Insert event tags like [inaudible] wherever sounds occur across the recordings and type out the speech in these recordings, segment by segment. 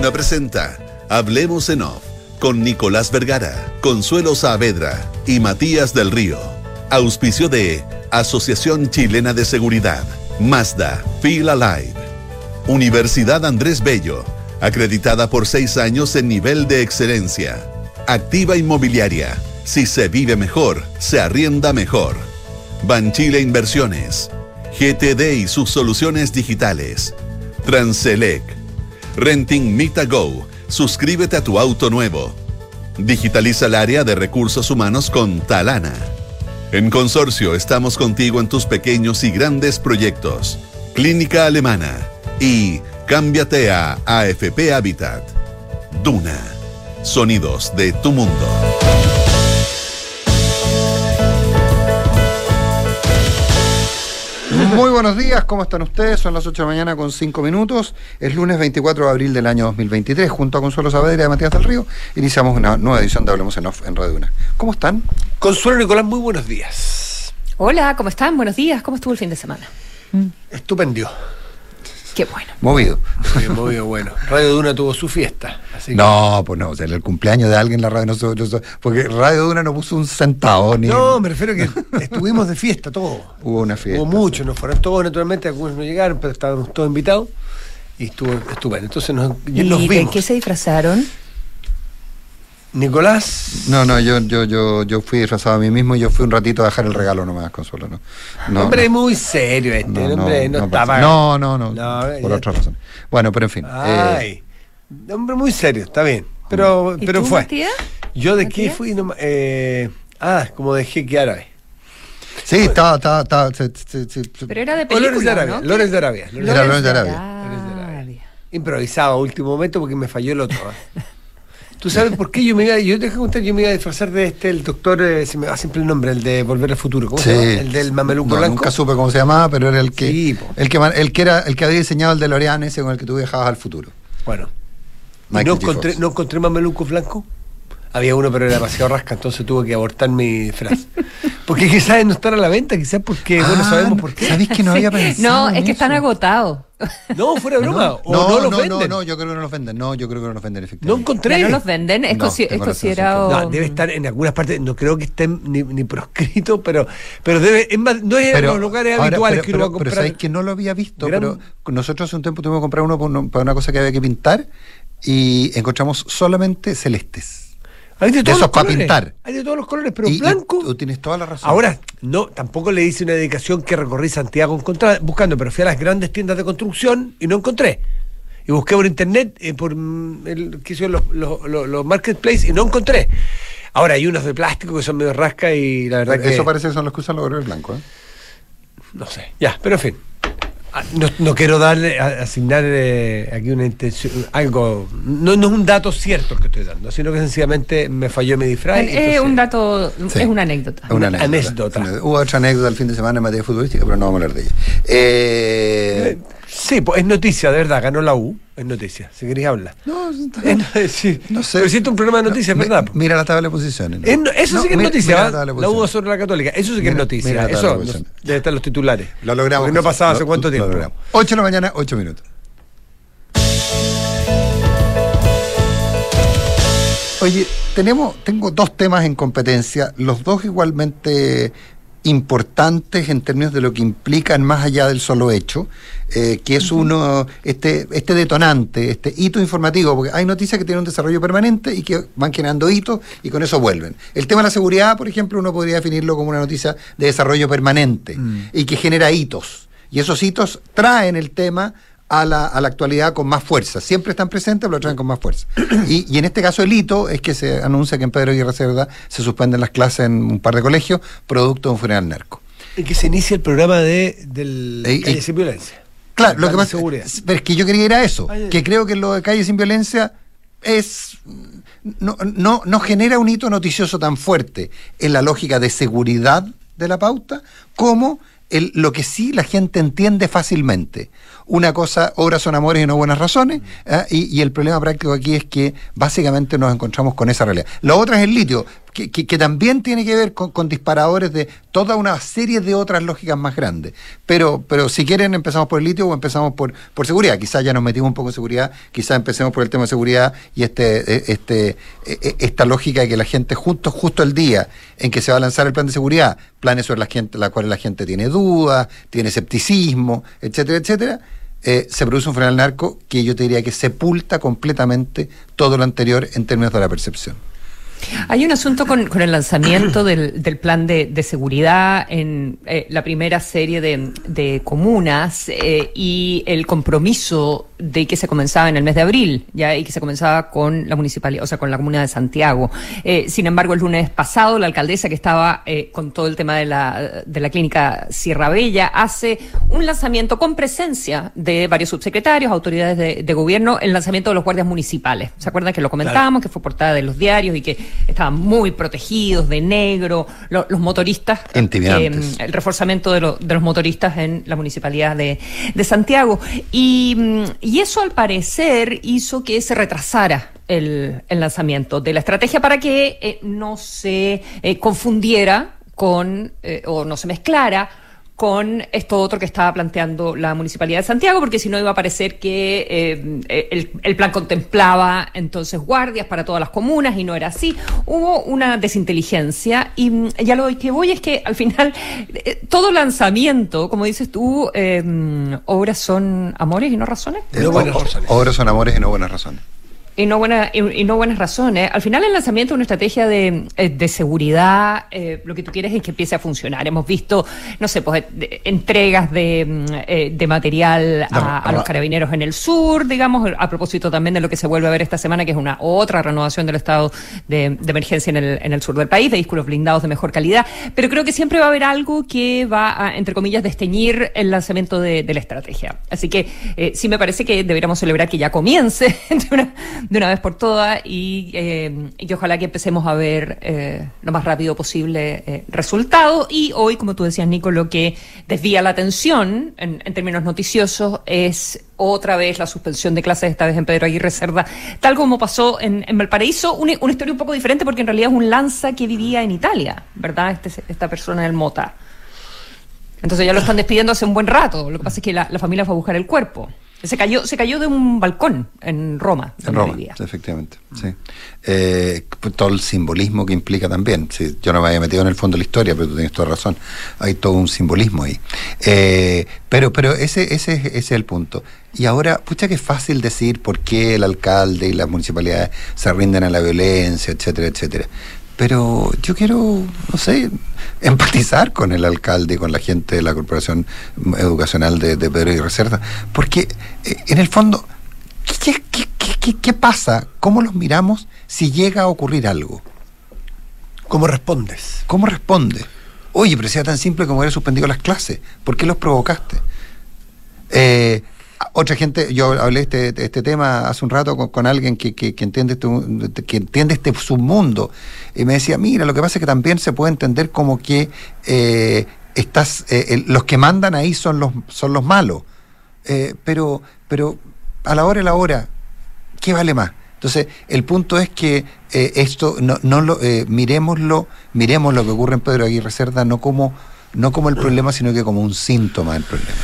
Duna presenta Hablemos en Off con Nicolás Vergara, Consuelo Saavedra y Matías del Río. Auspicio de Asociación Chilena de Seguridad, Mazda, Feel Alive. Universidad Andrés Bello, acreditada por seis años en nivel de excelencia. Activa Inmobiliaria, si se vive mejor, se arrienda mejor. Banchile Inversiones, GTD y sus soluciones digitales. Transelec. Renting Mita Go. Suscríbete a tu auto nuevo. Digitaliza el área de recursos humanos con Talana. En Consorcio estamos contigo en tus pequeños y grandes proyectos. Clínica Alemana. Y cámbiate a AFP Habitat. Duna. Sonidos de tu mundo. Muy buenos días, ¿cómo están ustedes? Son las 8 de la mañana con 5 minutos. Es lunes 24 de abril del año 2023. Junto a Consuelo Saavedra y Matías del Río, iniciamos una nueva edición de Hablemos en Off en Radio Una. ¿Cómo están? Consuelo Nicolás, muy buenos días. Hola, ¿cómo están? Buenos días. ¿Cómo estuvo el fin de semana? Estupendio. Qué bueno. Movido. Muy, muy bueno. Radio Duna tuvo su fiesta. Así que- No, pues no, o sea, el cumpleaños de alguien la radio no, no porque Radio Duna no puso un centavo ni No, me refiero a que estuvimos de fiesta todos. hubo una fiesta. Hubo muchos, nos fueron todos naturalmente, algunos no llegaron, pero estábamos todos invitados y estuvo estupendo. Entonces nos, y nos ¿Y de vimos. qué se disfrazaron? Nicolás, No, no, yo, yo, yo, yo fui disfrazado a mí mismo y yo fui un ratito a dejar el regalo nomás, Consuelo, no. no hombre no. muy serio este, No, hombre no, no, estaba. no, no, no, No, por ya- otras razones. Bueno, pero en fin. eh, Ay, hombre muy serio, está bien. Pero, ¿Y pero tú, fue. Matías? Yo de qué Matías? fui no, eh, ah, como de jeque árabe. sí, estaba, estaba, estaba, Pero era de O Lores de película, Arabia, ¿no? Lores de Arabia. Lores de Era Arabia. Lores de Arabia. Improvisado a último momento porque me falló el otro. ¿eh? [laughs] ¿Tú sabes por qué yo me iba, yo te dejé contar, yo me iba a disfrazar de este, el doctor, eh, se me va siempre el nombre, el de Volver al Futuro, ¿cómo se llama? El del mameluco No, blanco. Nunca supe cómo se llamaba, pero era el que, Sí, el que, el que era el que había diseñado el DeLorean ese con el que tú viajabas al futuro. Bueno, y Michael no encontré, no encontré mameluco blanco. Había uno, pero era demasiado rasca, entonces tuve que abortar mi disfraz. [laughs] Porque quizás no están a la venta, quizás porque, bueno, Ah, sabemos no, por qué. ¿Sabéis que no había Sí. pensado? No, es que están agotados. No, fuera de broma. o No, no, no, los no, venden. no, yo creo que no los venden. No, yo creo que no los venden No efectivamente. encontré. Ya no los venden. Es, No, consi- es considerado. No, debe estar en algunas partes, no creo que estén ni, ni proscrito, pero, pero debe, es más, no es en los lugares ahora, habituales pero, que uno va a pero- comprar. Pero sabéis que no lo había visto, Gran- pero nosotros hace un tiempo tuvimos que comprar uno para una cosa que había que pintar y encontramos solamente celestes. Hay de de todos esos los colores. pintar. Hay de todos los colores, pero Y- blanco. tú tienes toda la razón. Ahora, no, tampoco le hice una dedicación que recorrí Santiago buscando, pero fui a las grandes tiendas de construcción y no encontré. Y busqué por internet, eh, por mm, el, qué sé los, los, los, los marketplaces y no encontré. Ahora hay unos de plástico que son medio rasca y la verdad que. Eso parece que son los que usan los colores blancos. ¿eh? No sé, ya, pero en fin. Ah, No, no quiero darle, a- asignar eh, aquí una intención, algo, no, no es un dato cierto que estoy dando, sino que sencillamente me falló mi disfraz. Es, entonces- un dato, Sí. es una anécdota. Es una anécdota. anécdota. Hubo otra anécdota el fin de semana en materia futbolística, pero no vamos a hablar de ella. Eh, Eh, Sí, pues es noticia, de verdad, ganó la U, es noticia, si queréis hablar. no, Es no- sí, no sé. Pero si esto es un programa de noticias, ¿verdad? Mira la tabla de posiciones. Es eso sí que es noticia, tabla de la posiciones. sobre la católica, eso sí que Mira- es noticia. mira la tabla Eso de debe estar en los titulares. Lo logramos. Porque no pasaba hace Lo- cuánto lo tiempo. logramos. 8 de la mañana, 8 minutos. Oye, tenemos, tengo dos temas en competencia, los dos igualmente importantes en términos de lo que implican más allá del solo hecho, eh, que es uno, este, este detonante, este hito informativo, porque hay noticias que tienen un desarrollo permanente y que van generando hitos y con eso vuelven. El tema de la seguridad, por ejemplo, uno podría definirlo como una noticia de desarrollo permanente y que genera hitos. Y esos hitos traen el tema a la, a la actualidad con más fuerza. Siempre están presentes, pero lo traen con más fuerza. Y, y en este caso el hito es que se anuncia que en Pedro Aguirre Cerda se suspenden las clases en un par de colegios, producto de un funeral narco. Y que se inicia el programa de del Calle sin violencia. Claro, lo que pasa pero es que yo quería ir a eso, que creo que lo de calle sin violencia es no, no, no genera un hito noticioso tan fuerte en la lógica de seguridad de la pauta como el, lo que sí la gente entiende fácilmente. Una cosa, obras son amores y no buenas razones, ¿ah? y, y el problema práctico aquí es que básicamente nos encontramos con esa realidad. La otra es el litio. Que, también tiene que ver con, disparadores de toda una serie de otras lógicas más grandes. Pero, pero si quieren empezamos por el litio o empezamos por, por seguridad. Quizás ya nos metimos un poco en seguridad, quizás empecemos por el tema de seguridad y este, eh, este, eh, eh, esta lógica de que la gente justo, justo el día en que se va a lanzar el plan de seguridad, planes sobre la gente, la cuales la gente tiene dudas, tiene escepticismo, etcétera, etcétera. eh, se produce un frenal narco que yo te diría que sepulta completamente todo lo anterior en términos de la percepción. Hay un asunto con, con el lanzamiento del, del plan de, de seguridad en eh, la primera serie de, comunas eh, y el compromiso de que se comenzaba en el mes de abril, ya y que se comenzaba con la municipalidad, o sea, con la comuna de Santiago. Eh, sin embargo, el lunes pasado, la alcaldesa que estaba eh, con todo el tema de la, de la clínica Sierra Bella hace un lanzamiento con presencia de varios subsecretarios, autoridades de, de gobierno, el lanzamiento de los guardias municipales. ¿Se acuerdan que lo comentábamos, que fue portada de los diarios y que estaban muy protegidos de negro, lo- los motoristas? Intimidantes. eh, el reforzamiento de, lo- de los motoristas en la municipalidad de, de Santiago. Y, mm, y eso al parecer hizo que se retrasara el, lanzamiento de la estrategia para que eh, no se eh, confundiera con eh, o no se mezclara con esto otro que estaba planteando la Municipalidad de Santiago, porque si no iba a parecer que eh, el, el plan contemplaba entonces guardias para todas las comunas y no era así. Hubo una desinteligencia y mm, ya lo que voy es que al final eh, todo lanzamiento, como dices tú, eh, mm, obras son amores y no razones. No Eh, buenas o- razones. Obras son amores y no buenas razones. Y no, buena, y, y no buenas razones. Al final, el lanzamiento de una estrategia de, eh, de seguridad, eh, lo que tú quieres es que empiece a funcionar. Hemos visto, no sé, pues de- entregas de, mm, eh, de material a, a los carabineros en el sur, digamos, a propósito también de lo que se vuelve a ver esta semana, que es una otra renovación del estado de, de emergencia en el, en el sur del país, vehículos blindados de mejor calidad. Pero creo que siempre va a haber algo que va a, entre comillas, desteñir el lanzamiento de, de la estrategia. Así que eh, sí me parece que deberíamos celebrar que ya comience [laughs] de una, de una vez por todas y, eh, y ojalá que empecemos a ver eh, lo más rápido posible eh, resultados. Y hoy, como tú decías, Nico, lo que desvía la atención en, en términos noticiosos es otra vez la suspensión de clases, esta vez en Pedro Aguirre Cerda, tal como pasó en, en Valparaíso, una, una historia un poco diferente porque en realidad es un lanza que vivía en Italia, ¿verdad? Este, esta persona del Mota. Entonces ya lo están despidiendo hace un buen rato. Lo que pasa es que la, la familia fue a buscar el cuerpo. Se cayó, se cayó de un balcón en Roma. En Roma, vivía. efectivamente. Sí. Eh, todo el simbolismo que implica también. Sí, yo no me había metido en el fondo de la historia, pero tú tienes toda razón. Hay todo un simbolismo ahí. Eh, pero pero ese, ese, es- ese es el punto. Y ahora, pucha que es fácil decir por qué el alcalde y las municipalidades se rinden a la violencia, etcétera, etcétera. Pero yo quiero, no sé, [laughs] empatizar con el alcalde y con la gente de la Corporación Educacional de, de Pedro y Reserva, porque eh, en el fondo, ¿qué, qué, qué, qué- qué pasa? ¿Cómo los miramos si llega a ocurrir algo? ¿Cómo respondes? ¿Cómo responde? Oye, pero si era tan simple como haber suspendido las clases, ¿por qué los provocaste? Eh, otra gente, yo hablé este, este tema hace un rato con, alguien que, que- entiende este, que entiende este submundo y me decía, mira, lo que pasa es que también se puede entender como que eh, estás, eh, los que mandan ahí son los, son los malos, Eh, pero, pero a la hora y la hora, ¿qué vale más? Entonces, el punto es que esto, no, no lo, miremoslo, miremos lo que ocurre en Pedro Aguirre Cerda no como, no como el problema, sino que como un síntoma del problema.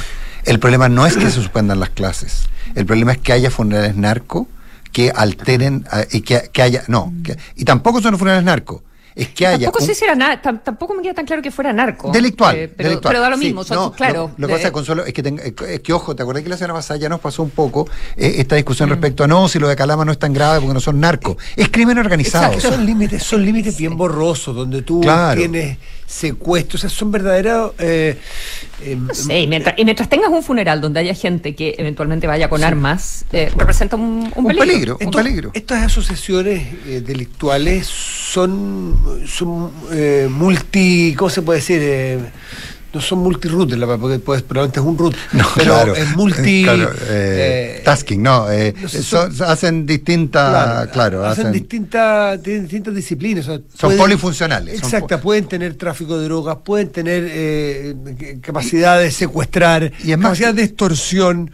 El problema no es que se suspendan las clases, el problema es que haya funerales narco que alteren eh, y que, que haya, no, que- y tampoco son los funerales narco, es que haya... Tampoco un- sé si era tampoco me queda tan claro que fuera narco. Delictual, Eh, pero, delictual. pero da lo Sí, mismo. son- no, claro. Lo, lo que pasa, eh, Consuelo, es que, tenga- es que, ojo, ¿te acordás que la semana pasada ya nos pasó un poco eh, esta Mm. discusión respecto a no, si lo de Calama no es tan grave porque no son narcos? Es crimen organizado. Exacto, son límites, son límites bien borrosos, donde tú Claro. tienes secuestros, o sea, son verdaderas eh, eh, no sé, y mientras, y mientras tengas un funeral donde haya gente que eventualmente vaya con armas, eh, representa un, un Un peligro. peligro. Estos- peligro. Estas asociaciones eh, delictuales son, son eh, multi, ¿cómo se puede decir? Eh, no son verdad, porque pues, probablemente es un root, [laughs] No, pero claro. es multi... [laughs] Claro, eh, eh, tasking, no. no sé, son- hacen distintas. Claro, hacen, hacen- distintas, tienen distintas disciplinas. o sea, Son polifuncionales, Exacto, po- pueden tener tráfico de drogas, pueden tener capacidad de secuestrar, Y es más- capacidad de extorsión.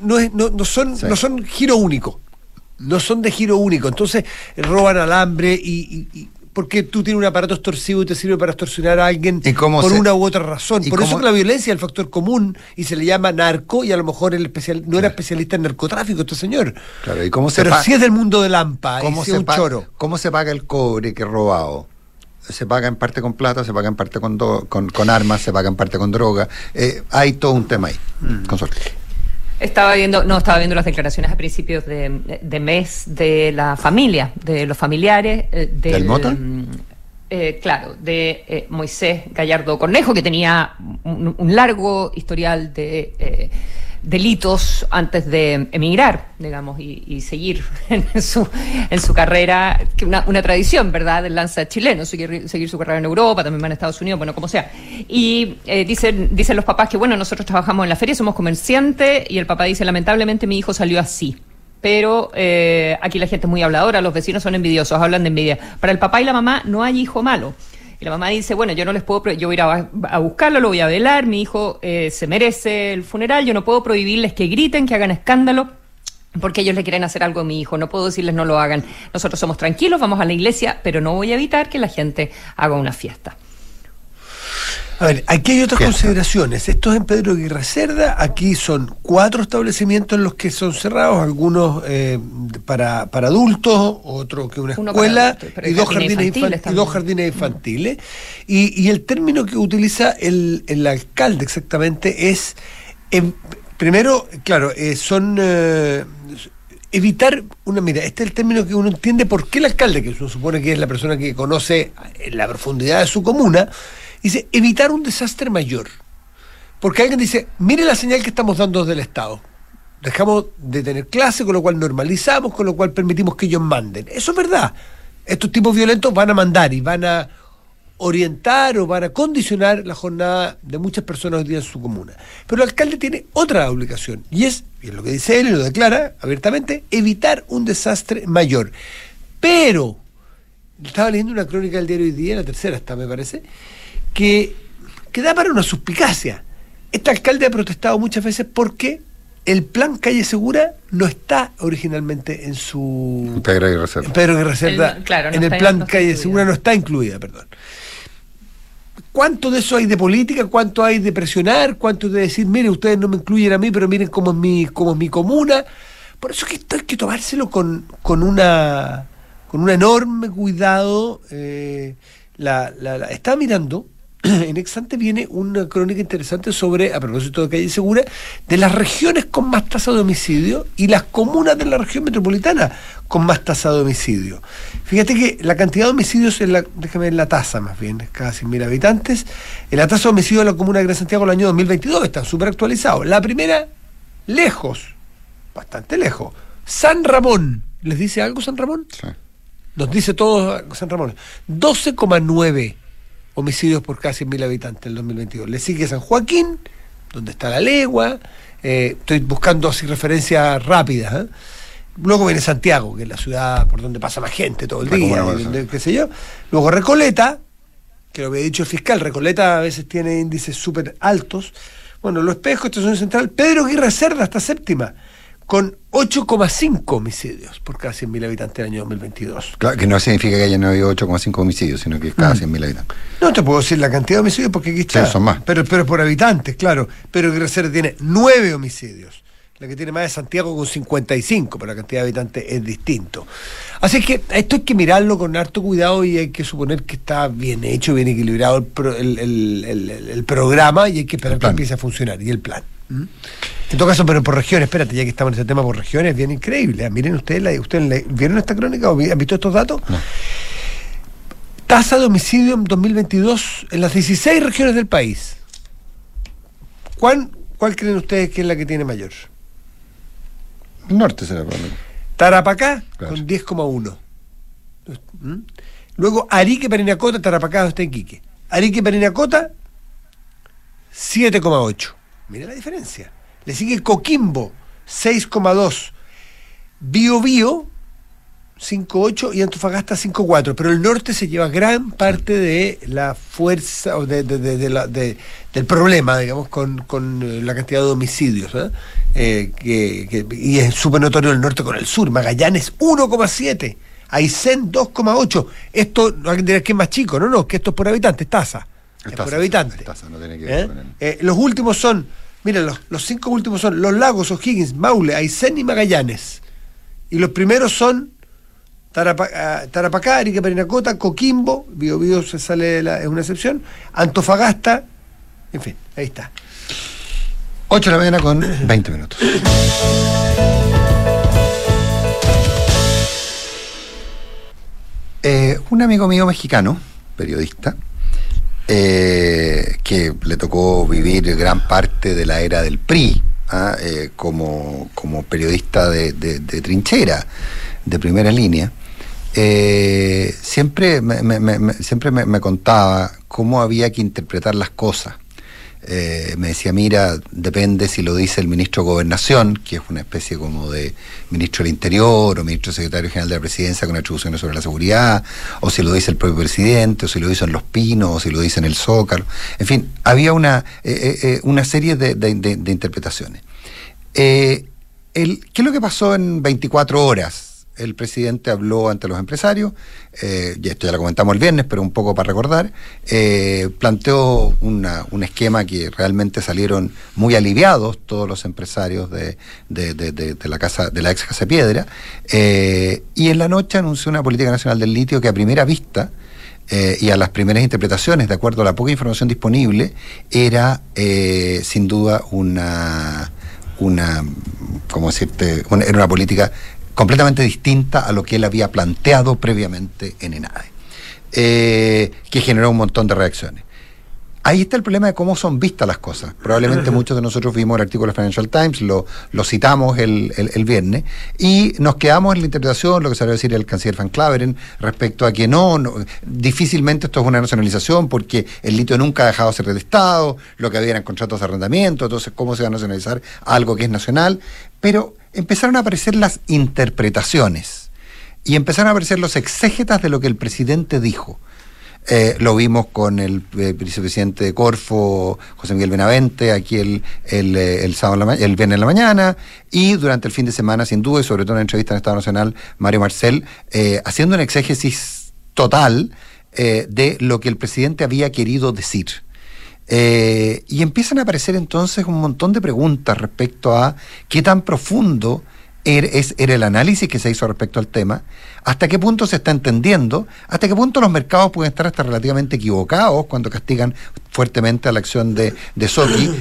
no, es- no, no son, Sí. no son giro único. No son de giro único. Entonces roban alambre y porque tú tienes un aparato extorsivo y te sirve para extorsionar a alguien ¿Y cómo por se- una u otra razón. Por eso cómo- que la violencia es el factor común y se le llama narco y a lo mejor el especial, no era especialista en narcotráfico este señor. Claro, ¿y cómo se Pero si es del mundo del AMPA ¿Cómo y se, es un pa- choro. ¿Cómo se paga el cobre que es robado? Se paga en parte con plata, se paga en parte con, do- con, con armas, se paga en parte con droga. Eh, hay todo un tema ahí. Mm. Con suerte. Estaba viendo, no, estaba viendo las declaraciones a principios de, de mes de la familia, de los familiares. eh, del, ¿Del Mota? mm, eh, claro, de eh, Moisés Gallardo Cornejo, que tenía un, un largo historial de eh, delitos antes de emigrar, digamos, y, y seguir [laughs] en su, en su carrera, que una, una tradición, ¿verdad?, del lanza chileno, seguir, seguir su carrera en Europa, también va en Estados Unidos, bueno, como sea. Y eh, dicen, dicen los papás que, bueno, nosotros trabajamos en la feria, somos comerciantes, y el papá dice, lamentablemente mi hijo salió así. Pero eh, aquí la gente es muy habladora, los vecinos son envidiosos, hablan de envidia. Para el papá y la mamá no hay hijo malo. Y la mamá dice, bueno, yo no les puedo, yo voy a ir a, a buscarlo, lo voy a velar, mi hijo eh, se merece el funeral, yo no puedo prohibirles que griten, que hagan escándalo, porque ellos le quieren hacer algo a mi hijo, no puedo decirles no lo hagan. Nosotros somos tranquilos, vamos a la iglesia, pero no voy a evitar que la gente haga una fiesta. A ver, aquí hay otras consideraciones. Esto es en Pedro Aguirre Cerda. Aquí son cuatro establecimientos en los que son cerrados, algunos eh, para, para adultos, otro que una escuela adultos, y, dos jardines infantiles infan- y dos jardines infantiles. Y, y el término que utiliza el, el alcalde exactamente es, em, primero, claro, eh, son... eh, evitar una mira este es el término que uno entiende por qué el alcalde que uno supone que es la persona que conoce en la profundidad de su comuna dice evitar un desastre mayor porque alguien dice mire la señal que estamos dando desde el estado dejamos de tener clase con lo cual normalizamos con lo cual permitimos que ellos manden eso es verdad estos tipos violentos van a mandar y van a orientar o van a condicionar la jornada de muchas personas hoy día en su comuna. Pero el alcalde tiene otra obligación y es, y es lo que dice él y lo declara abiertamente, evitar un desastre mayor. Pero, estaba leyendo una crónica del diario hoy día, la tercera está me parece, que, que da para una suspicacia. Este alcalde ha protestado muchas veces porque el plan Calle Segura no está originalmente en su... Pedro Aguirre Cerda. En Pedro Guerra Cerda, El- claro, no en el plan Calle incluida. Segura no está incluida, perdón. ¿Cuánto de eso hay de política? ¿Cuánto hay de presionar? ¿Cuánto de decir, mire, ustedes no me incluyen a mí, pero miren cómo es mi, cómo es mi comuna? Por eso es que esto hay que tomárselo con, con una con un enorme cuidado. eh, la, la- la- estaba mirando, [clears throat] en Exante viene una crónica interesante sobre, a propósito de Calle Segura, de las regiones con más tasa de homicidio y las comunas de la región metropolitana con más tasa de homicidio. Fíjate que la cantidad de homicidios, en la, déjame ver la tasa más bien, cada 100.000 habitantes, en la tasa de homicidio de la comuna de Gran Santiago el año 2022 está súper actualizado. La primera, lejos, bastante lejos. San Ramón, ¿les dice algo San Ramón? Sí. Nos dice todo San Ramón. 12,9 homicidios por cada 100.000 habitantes en el 2022. Le sigue San Joaquín, donde está la legua. eh, estoy buscando así referencias rápidas. ¿eh? Luego viene Santiago, que es la ciudad por donde pasa más gente todo el La día, qué sé yo. Luego Recoleta, que lo había dicho el fiscal, Recoleta a veces tiene índices súper altos. Bueno, Los Espejos, Estación Central, Pedro Aguirre Cerda, hasta séptima, con 8,5 homicidios por cada 100.000 habitantes del año 2022. Claro, que no significa que haya no habido 8,5 homicidios, sino que cada Mm. 100.000 habitantes. No te puedo decir la cantidad de homicidios porque aquí está. Sí, son más. Pero, pero por habitantes, claro. Pero Aguirre Cerda tiene 9 homicidios. La que tiene más es Santiago con 55, pero la cantidad de habitantes es distinto. Así que esto hay que mirarlo con harto cuidado y hay que suponer que está bien hecho, bien equilibrado el, pro- el- el- el- el- el programa y hay que esperar El que empiece a funcionar. Y el plan. ¿Mm? En todo caso, pero por regiones, espérate, ya que estamos en ese tema por regiones, bien increíble. Ah, Miren ustedes, la, ¿ustedes la- ¿vieron esta crónica o vi- han visto estos datos? No. Tasa de homicidio en 2022 en las 16 regiones del país. ¿Cuál, ¿Cuál creen ustedes que es la que tiene mayor? El norte será probablemente. Tarapacá Claro. con 10,1. ¿Mm? Luego Arique, Parinacota, Tarapacá está en Quique. Arique, Parinacota, 7,8. Mira la diferencia. Le sigue Coquimbo, 6,2. Bio Bio, 5,8 y Antofagasta 5,4. Pero el norte se lleva gran parte de la fuerza o de, del problema, digamos, con, con, eh, la cantidad de homicidios. ¿eh? Eh, que, que- y es súper notorio el norte con el sur. Magallanes 1,7. Aysén 2,8. Esto, no hay que es más chico, no, no, que esto es por habitante, tasa. Es, por habitante. no tiene que ver con los últimos son, miren, los, los, cinco últimos son Los Lagos, O'Higgins, Maule, Aysén y Magallanes. Y los primeros son Tarapacá, ah, Tarapacá Arica Perinacota, Coquimbo, Bio Bio se sale, es una excepción, Antofagasta, en fin, ahí está. 8 de la mañana con 20 minutos. Eh, un amigo mío mexicano, periodista, eh, que le tocó vivir gran parte de la era del PRI ¿ah? eh, como, periodista de, trinchera, de primera línea, siempre, siempre me contaba cómo había que interpretar las cosas eh, me decía, mira, depende si lo dice el ministro de Gobernación, que es una especie como de ministro del Interior o ministro secretario general de la Presidencia con atribuciones sobre la seguridad, o si lo dice el propio presidente, o si lo dice en Los Pinos, o si lo dice en el Zócalo. En fin, había una, eh, eh, una serie de, de interpretaciones. el, ¿Qué es lo que pasó en 24 horas? El presidente habló ante los empresarios, eh, y esto ya lo comentamos el viernes, pero un poco para recordar, eh, planteó un esquema que realmente salieron muy aliviados todos los empresarios de, la casa, de la ex Casa Piedra, eh, y en la noche anunció una política nacional del litio que a primera vista y a las primeras interpretaciones, de acuerdo a la poca información disponible, era sin duda una una, ¿cómo decirte? era una política completamente distinta a lo que él había planteado previamente en ENADE, eh, que generó un montón de reacciones. Ahí está el problema de cómo son vistas las cosas. Probablemente [laughs] muchos de nosotros vimos el artículo de Financial Times, lo, lo citamos el, viernes, y nos quedamos en la interpretación, lo que salió a decir el canciller Van Claveren, respecto a que no, difícilmente esto es una nacionalización, porque el litio nunca ha dejado de ser del Estado, lo que había eran contratos de arrendamiento, entonces cómo se va a nacionalizar algo que es nacional. Pero empezaron a aparecer las interpretaciones y empezaron a aparecer los exégetas de lo que el presidente dijo. Eh, lo vimos con el eh, vicepresidente de Corfo, José Miguel Benavente, aquí el, el, eh, el, sábado el viernes en la mañana, y durante el fin de semana, sin duda, y sobre todo en la entrevista en Estado Nacional, Mario Marcel, haciendo un exégesis total de lo que el presidente había querido decir. Eh, y empiezan a aparecer entonces un montón de preguntas respecto a qué tan profundo er, es, era el análisis que se hizo respecto al tema, hasta qué punto se está entendiendo, hasta qué punto los mercados pueden estar hasta relativamente equivocados cuando castigan fuertemente a la acción de, de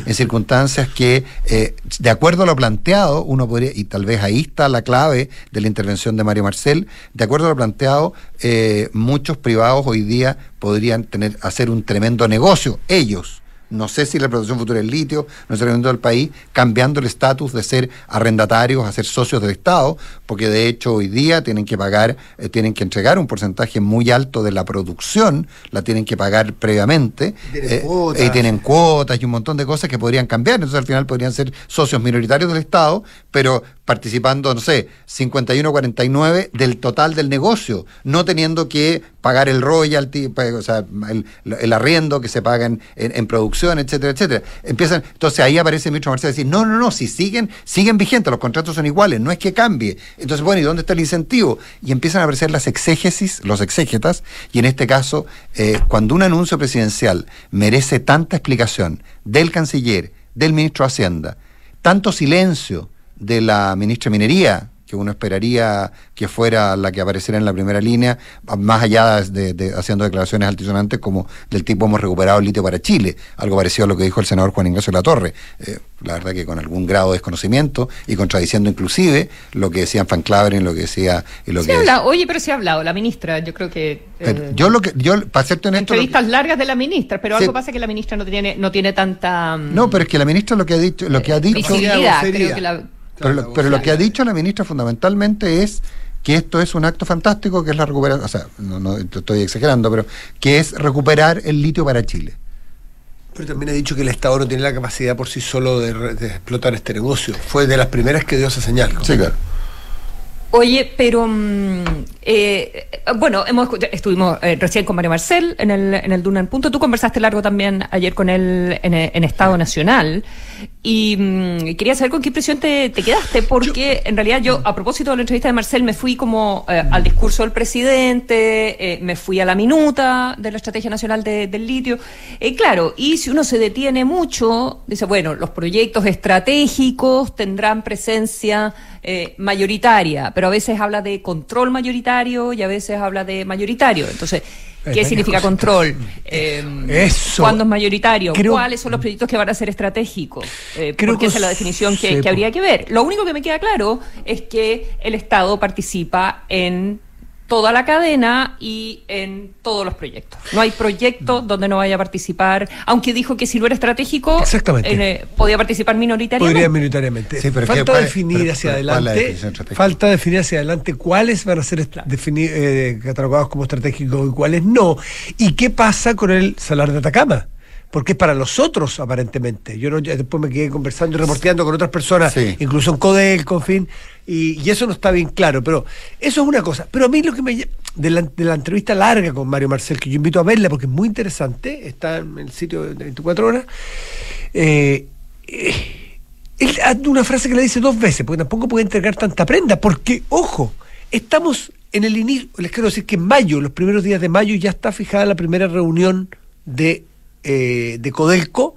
en circunstancias que, eh, de acuerdo a lo planteado, uno podría, y tal vez ahí está la clave de la intervención de Mario Marcel, de acuerdo a lo planteado, eh, muchos privados hoy día podrían tener, hacer un tremendo negocio, ellos no sé si la producción futura del litio, no sé si del país, cambiando el estatus de ser arrendatarios a ser socios del Estado, porque de hecho hoy día tienen que pagar, eh, tienen que entregar un porcentaje muy alto de la producción, la tienen que pagar previamente, eh, y tienen cuotas y un montón de cosas que podrían cambiar, entonces al final podrían ser socios minoritarios del Estado, pero participando, no sé, 51-49 del total del negocio, no teniendo que pagar el royalty, pues, o sea, el, arriendo que se paga en, en, producción, etcétera, etcétera. Empiezan, entonces ahí aparece el ministro Marcelo decir, no, no, no, si siguen, siguen vigentes, los contratos son iguales, no es que cambie. Entonces, bueno, ¿y dónde está el incentivo? Y empiezan a aparecer las exégesis, los exégetas, y en este caso, eh, cuando un anuncio presidencial merece tanta explicación del canciller, del ministro de Hacienda, tanto silencio, de la ministra de Minería, que uno esperaría que fuera la que apareciera en la primera línea, más allá de, haciendo declaraciones altisonantes como del tipo hemos recuperado el litio para Chile, algo parecido a lo que dijo el senador Juan Ignacio La Torre. Eh, la verdad que con algún grado de desconocimiento y contradiciendo inclusive lo que decían Fan Claveren, lo que decía y lo se que habla, oye, pero se ha hablado la ministra, yo creo que eh, yo lo que yo para serte honesto entrevistas largas de la ministra, pero algo pasa que la ministra no tiene no tiene tanta No, pero es que la ministra lo que ha dicho, lo que ha dicho visibilidad, creo que la pero, lo, que ha dicho la ministra fundamentalmente es que esto es un acto fantástico, que es la recuperación, o sea, no, estoy exagerando, pero que es recuperar el litio para Chile. Pero también ha dicho que el Estado no tiene la capacidad por sí solo de, explotar este negocio. Fue de las primeras que dio esa señal. Sí, claro. Oye, pero mm, Eh, bueno, hemos, estuvimos eh, recién con Mario Marcel en el, en el Dunan Punto. Tú conversaste largo también ayer con él en, en Estado Nacional. Y mm, quería saber con qué impresión te, quedaste, porque en realidad yo, a propósito de la entrevista de Marcel, me fui como eh, al discurso del presidente, me fui a la minuta de la Estrategia Nacional del Litio. claro, y si uno se detiene mucho, dice, bueno, los proyectos estratégicos tendrán presencia eh, mayoritaria, pero a veces habla de control mayoritario y a veces habla de mayoritario. Entonces, ¿qué significa control? Eh, Eso. ¿Cuándo es mayoritario? ¿Cuáles son los proyectos que van a ser estratégicos? Eh, creo porque esa es la definición que, que habría que ver. Lo único que me queda claro es que el Estado participa en toda la cadena y en todos los proyectos. No hay proyecto mm. donde no vaya a participar, aunque dijo que si no era estratégico, eh, podía participar minoritariamente. Podría minoritariamente. falta definir hacia adelante, falta definir hacia adelante cuáles van a ser eh, catalogados como estratégicos y cuáles no. ¿Y qué pasa con el salar de Atacama? Porque es para los otros, aparentemente. Yo no, después me quedé conversando y reporteando con otras personas, incluso en Codel, con fin, y, eso no está bien claro, pero eso es una cosa. Pero a mí lo que me. De la, de la entrevista larga con Mario Marcel, que yo invito a verla porque es muy interesante, está en el sitio de 24 horas. Eh, eh, él hace una frase que le dice dos veces, porque tampoco puede entregar tanta prenda, porque, ojo, estamos en el inicio, les quiero decir que en mayo, los primeros días de mayo, ya está fijada la primera reunión de eh, de Codelco,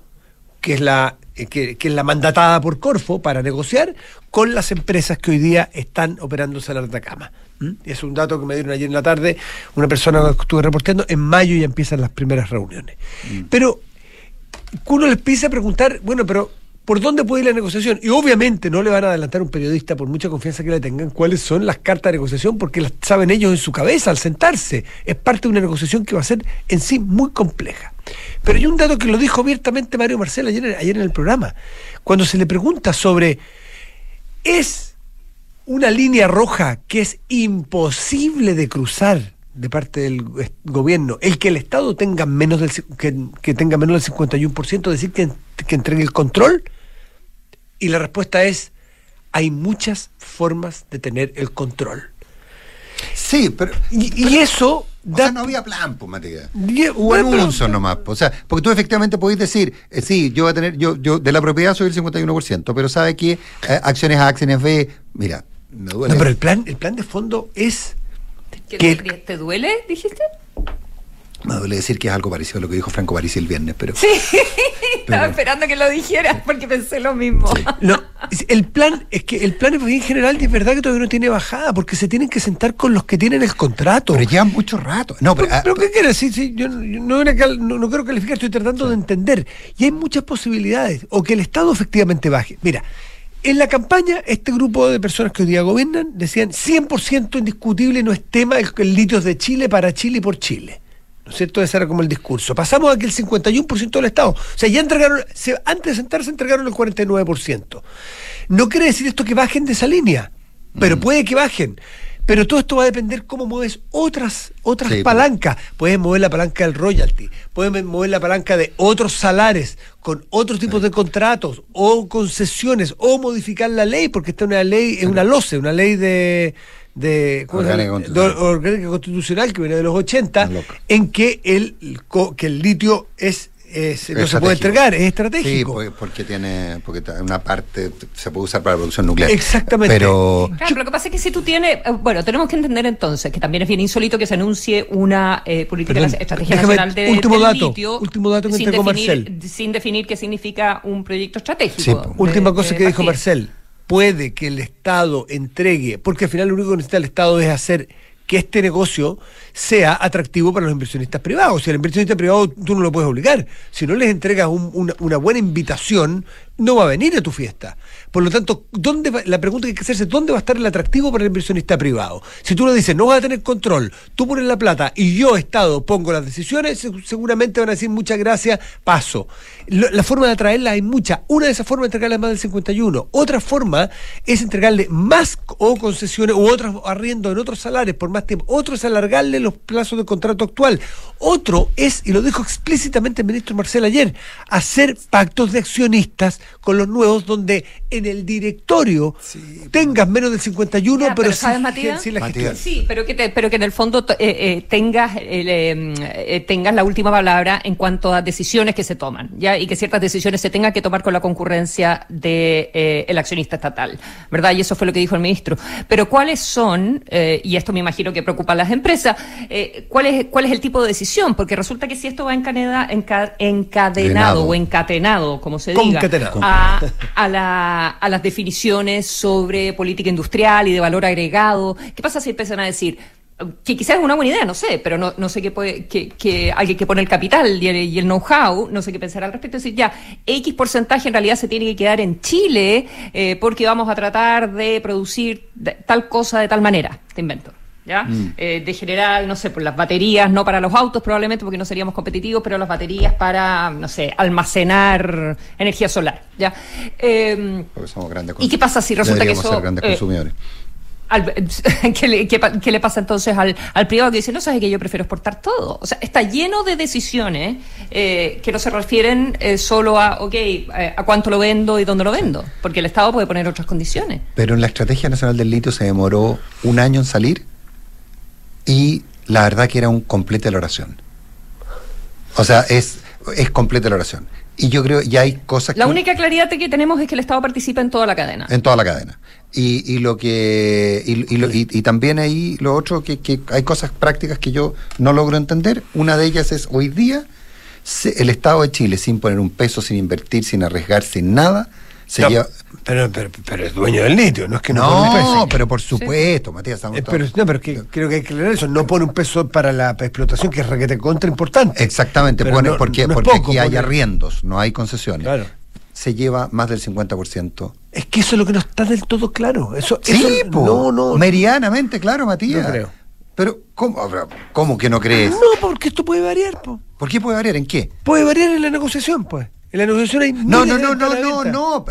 que es, la, eh, que, es la mandatada por Corfo para negociar con las empresas que hoy día están operando en la Atacama. Y es un dato que me dieron ayer en la tarde, una persona que estuve reportando, en mayo ya empiezan las primeras reuniones. Mm. Pero uno les empieza a preguntar, bueno, pero ¿por dónde puede ir la negociación? Y obviamente no le van a adelantar a un periodista, por mucha confianza que le tengan, cuáles son las cartas de negociación, porque las saben ellos en su cabeza al sentarse. Es parte de una negociación que va a ser en sí muy compleja. Pero hay un dato que lo dijo abiertamente Mario Marcel ayer, ayer en el programa, cuando se le pregunta sobre, ¿es una línea roja que es imposible de cruzar de parte del gobierno el que el Estado tenga menos del, que, tenga menos del 51%, decir que, que entregue el control? Y la respuesta es, hay muchas formas de tener el control. Sí, pero. Y, eso. O sea, no había plan, pues, Matías. Hubo anuncio nomás. O sea, porque tú efectivamente podés decir, eh, sí, yo voy a tener, yo, yo de la propiedad soy el 51%, pero sabe que eh, acciones A, acciones B, mira, me duele. No, pero el plan, el plan de fondo es. que, ¿Te duele, dijiste? Me duele decir que es algo parecido a lo que dijo Franco Parisi el viernes, pero. Sí, [laughs] estaba esperando que lo dijeras porque pensé lo mismo. No, el plan, es que el plan en general es verdad que todavía no tiene bajada, porque se tienen que sentar con los que tienen el contrato. Pero llevan mucho rato. No, pero, pero, ah, ¿qué quieres? Sí, sí, yo, no, no, quiero calificar, estoy tratando de entender. Y hay muchas posibilidades. O que el Estado efectivamente baje. Mira, en la campaña, este grupo de personas que hoy día gobiernan decían 100% indiscutible no es tema el, el litio de Chile para Chile y por Chile. ¿No es cierto? Ese era como el discurso. Pasamos a que el 51% del Estado, o sea, ya entregaron, antes de sentarse entregaron el 49%. No quiere decir esto que bajen de esa línea, pero mm. puede que bajen. Pero todo esto va a depender cómo mueves otras, otras palancas. Puedes mover la palanca del royalty, puedes mover la palanca de otros salares, con otros tipos de contratos, o concesiones, o modificar la ley, porque esta es una ley, es una LOCE, una ley de, de, orgánica constitucional. constitucional que viene de los 80, en que el, que el litio es no se puede entregar, es estratégico. Sí, porque tiene, porque una parte se puede usar para la producción nuclear. Exactamente. Pero claro, lo que pasa es que si tú tienes, eh, bueno, tenemos que entender entonces que también es bien insólito que se anuncie una eh, política estrategia nacional de, último dato, último dato que sin definir, sin definir qué significa un proyecto estratégico. última cosa que dijo Marcel puede que el Estado entregue, porque al final lo único que necesita el Estado es hacer que este negocio sea atractivo para los inversionistas privados. Si al inversionista privado tú no lo puedes obligar. Si no les entregas una, buena invitación, no va a venir a tu fiesta. Por lo tanto, ¿dónde la pregunta que hay que hacerse es dónde va a estar el atractivo para el inversionista privado. Si tú lo dices, no vas a tener control, tú pones la plata y yo, Estado, pongo las decisiones, seguramente van a decir muchas gracias, paso. La forma de atraerla hay muchas. Una de esas formas es entregarle más del 51. Otra forma es entregarle más o concesiones u otros arriendo en otros salarios por más tiempo. Otro es alargarle los plazos de contrato actual. Otro es, y lo dijo explícitamente el ministro Marcel ayer, hacer pactos de accionistas con los nuevos donde en el directorio tengas menos del 51, Ya, pero, pero sí, ¿sabes, Matías? sí. Sí, pero que, te- pero que en el fondo eh, eh, tengas, eh, eh, tengas la última palabra en cuanto a decisiones que se toman, ¿ya? Y que ciertas decisiones se tengan que tomar con la concurrencia del accionista estatal, ¿verdad? Y eso fue lo que dijo el ministro. Pero ¿cuáles son, eh, y esto me imagino que preocupa a las empresas, eh, ¿cuál, es, cuál es el tipo de decisión? Porque resulta que si esto va encaneda- enca- encadenado Encadenado. o encadenado, como se diga, Concatenado. a, a, la- a las definiciones sobre política industrial y de valor agregado. ¿Qué pasa si empiezan a decir que quizás es una buena idea, no sé, pero no, no sé qué puede, que, que alguien que pone el capital y el, el know-how, no sé qué pensar al respecto, decir ya, X porcentaje en realidad se tiene que quedar en Chile eh, porque vamos a tratar de producir tal cosa de tal manera, te invento. ¿Ya? Eh, de generar, no sé, por las baterías, no para los autos probablemente porque no seríamos competitivos, pero las baterías para, no sé, almacenar energía solar, ¿ya? Eh, Porque somos grandes ¿Y qué pasa si resulta que eso, ser grandes eh, consumidores. al- [laughs] ¿qué, le, qué le pasa entonces al, al privado que dice, no sabes que yo prefiero exportar todo? O sea, está lleno de decisiones eh, que no se refieren eh, solo a, ok, eh, a cuánto lo vendo y dónde lo vendo, porque el Estado puede poner otras condiciones. Pero en la Estrategia Nacional del Litio se demoró un año en salir y la verdad que era un completa la oración. O sea, es, es completa la oración. Y yo creo, ya hay cosas La que... única claridad que tenemos es que el Estado participa en toda la cadena. En toda la cadena. Y, y lo que y, y lo- y- y también ahí lo otro que, que hay cosas prácticas que yo no logro entender. Una de ellas es hoy día el Estado de Chile sin poner un peso, sin invertir, sin arriesgar, sin nada, se No, lleva. pero, pero, pero es dueño del litio, no es que no, pone un No, peso. pero por supuesto, Matías. estamos Eh, todos- pero, no, pero que, creo que hay que aclarar eso. No pone un peso para la explotación, que es requete contra importante. Exactamente, Pero pone, no- ¿por qué? no porque poco, aquí hay arriendos, no hay concesiones. Claro. Se lleva más del 50%. Es que eso es lo que no está del todo claro. Eso, Sí, eso- po. no, no. Meridianamente, claro, Matías. No creo. Pero, ¿cómo, ¿cómo que no crees? No, porque esto puede variar, po. ¿Por qué puede variar? ¿En qué? Puede variar en la negociación, pues. En la negociación hay No, no, no, no, no, no.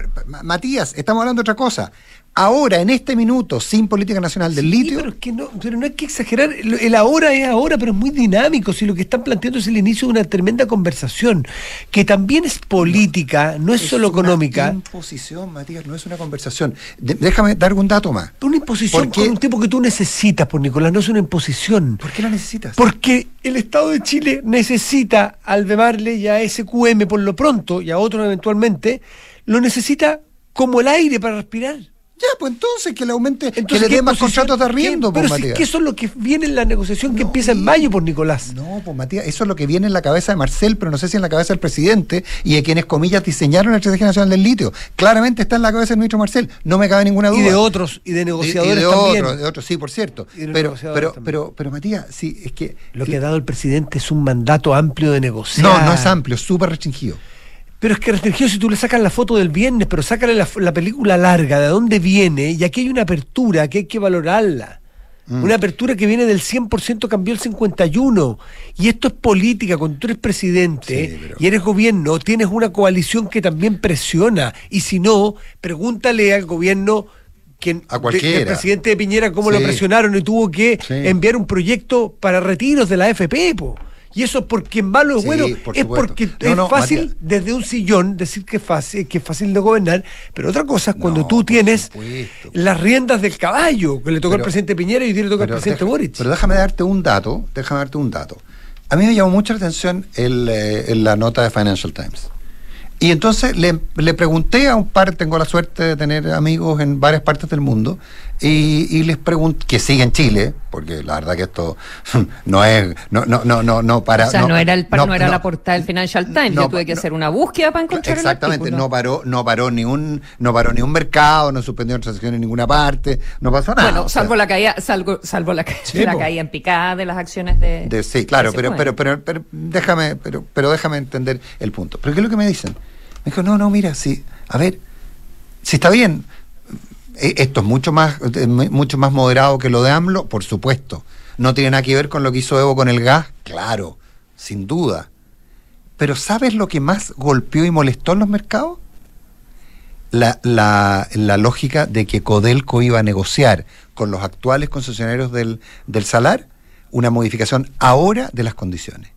Matías, estamos hablando de otra cosa. Ahora, en este minuto, sin política nacional del Sí, litio, pero, es que no, pero no hay que exagerar. El ahora es ahora, pero es muy dinámico. Si lo que están planteando es el inicio de una tremenda conversación, que también es política, no es, solo una económica. imposición, Matías, no es una conversación. De- déjame dar un dato más. Una imposición ¿Por qué? con un tipo que tú necesitas, por Nicolás, no es una imposición. ¿Por qué la necesitas? Porque el Estado de Chile necesita al Bemarle y a SQM por lo pronto y a otros eventualmente, lo necesita como el aire para respirar. Ya, pues entonces que le aumente, que Entonces, le ¿qué dé más contratos de arriendo, pues, Pero si Matías. que eso es lo que viene en la negociación que No, empieza en mayo por Nicolás. No, pues Matías, eso es lo que viene en la cabeza de Marcel, pero no sé si en la cabeza del presidente y de quienes, comillas, diseñaron la Estrategia Nacional del Litio. Claramente está en la cabeza del ministro Marcel, no me cabe ninguna duda. Y de otros, y de negociadores y de también. otros, de otros, sí, por cierto. Pero, pero, pero, pero, Matías, sí, es que. Lo que ha dado el presidente es un mandato amplio de negociar. No, no es amplio, súper restringido. Pero es que restringido si tú le sacas la foto del viernes, pero sácale la, la película larga, de dónde viene, y aquí hay una apertura que hay que valorarla. Mm. Una apertura que viene del 100% cambió el 51. Y esto es política. Cuando tú eres presidente Sí, pero- y eres gobierno, tienes una coalición que también presiona. Y si no, pregúntale al gobierno que, A cualquiera. del presidente de Piñera cómo Sí. lo presionaron y tuvo que Sí. enviar un proyecto para retiros de la FP. Po. Y eso es porque en malo es Sí, bueno, por es porque No, es fácil desde un sillón decir que es fácil, que es fácil de gobernar, pero otra cosa es cuando No, tú tienes supuesto. las riendas del caballo, que le tocó al presidente Piñera y hoy día le toca al presidente deja- Boric. Pero déjame darte un dato, déjame darte un dato. A mí me llamó mucha la atención el, eh, en la nota de Financial Times. Y entonces le, le pregunté a un par, tengo la suerte de tener amigos en varias partes del mundo, y, y les pregunté, que siguen Chile, porque la verdad que esto [laughs] no es, no, no, no, no, no para. o sea, no, era, el, no, era no, la portada del Financial Times. Yo tuve que hacer una búsqueda para encontrar Exactamente, el no paró, no paró ni un, no paró ni un mercado, no suspendió transacciones en ninguna parte, no pasó nada. Bueno, sea. salvo la caída, salvo, salvo la, Sí, la po. caída en picada de las acciones de. De- sí, claro, pero, pero, pero, pero déjame, pero, pero déjame entender el punto. ¿Pero qué es lo que me dicen? Me dijo, no, no, mira, sí, a ver, si está bien, esto es mucho más, eh, mu- mucho más moderado que lo de AMLO, por supuesto. No tiene nada que ver con lo que hizo Evo con el gas, claro, sin duda. Pero ¿sabes lo que más golpeó y molestó en los mercados? La, la, la lógica de que Codelco iba a negociar con los actuales concesionarios del, del Salar una modificación ahora de las condiciones.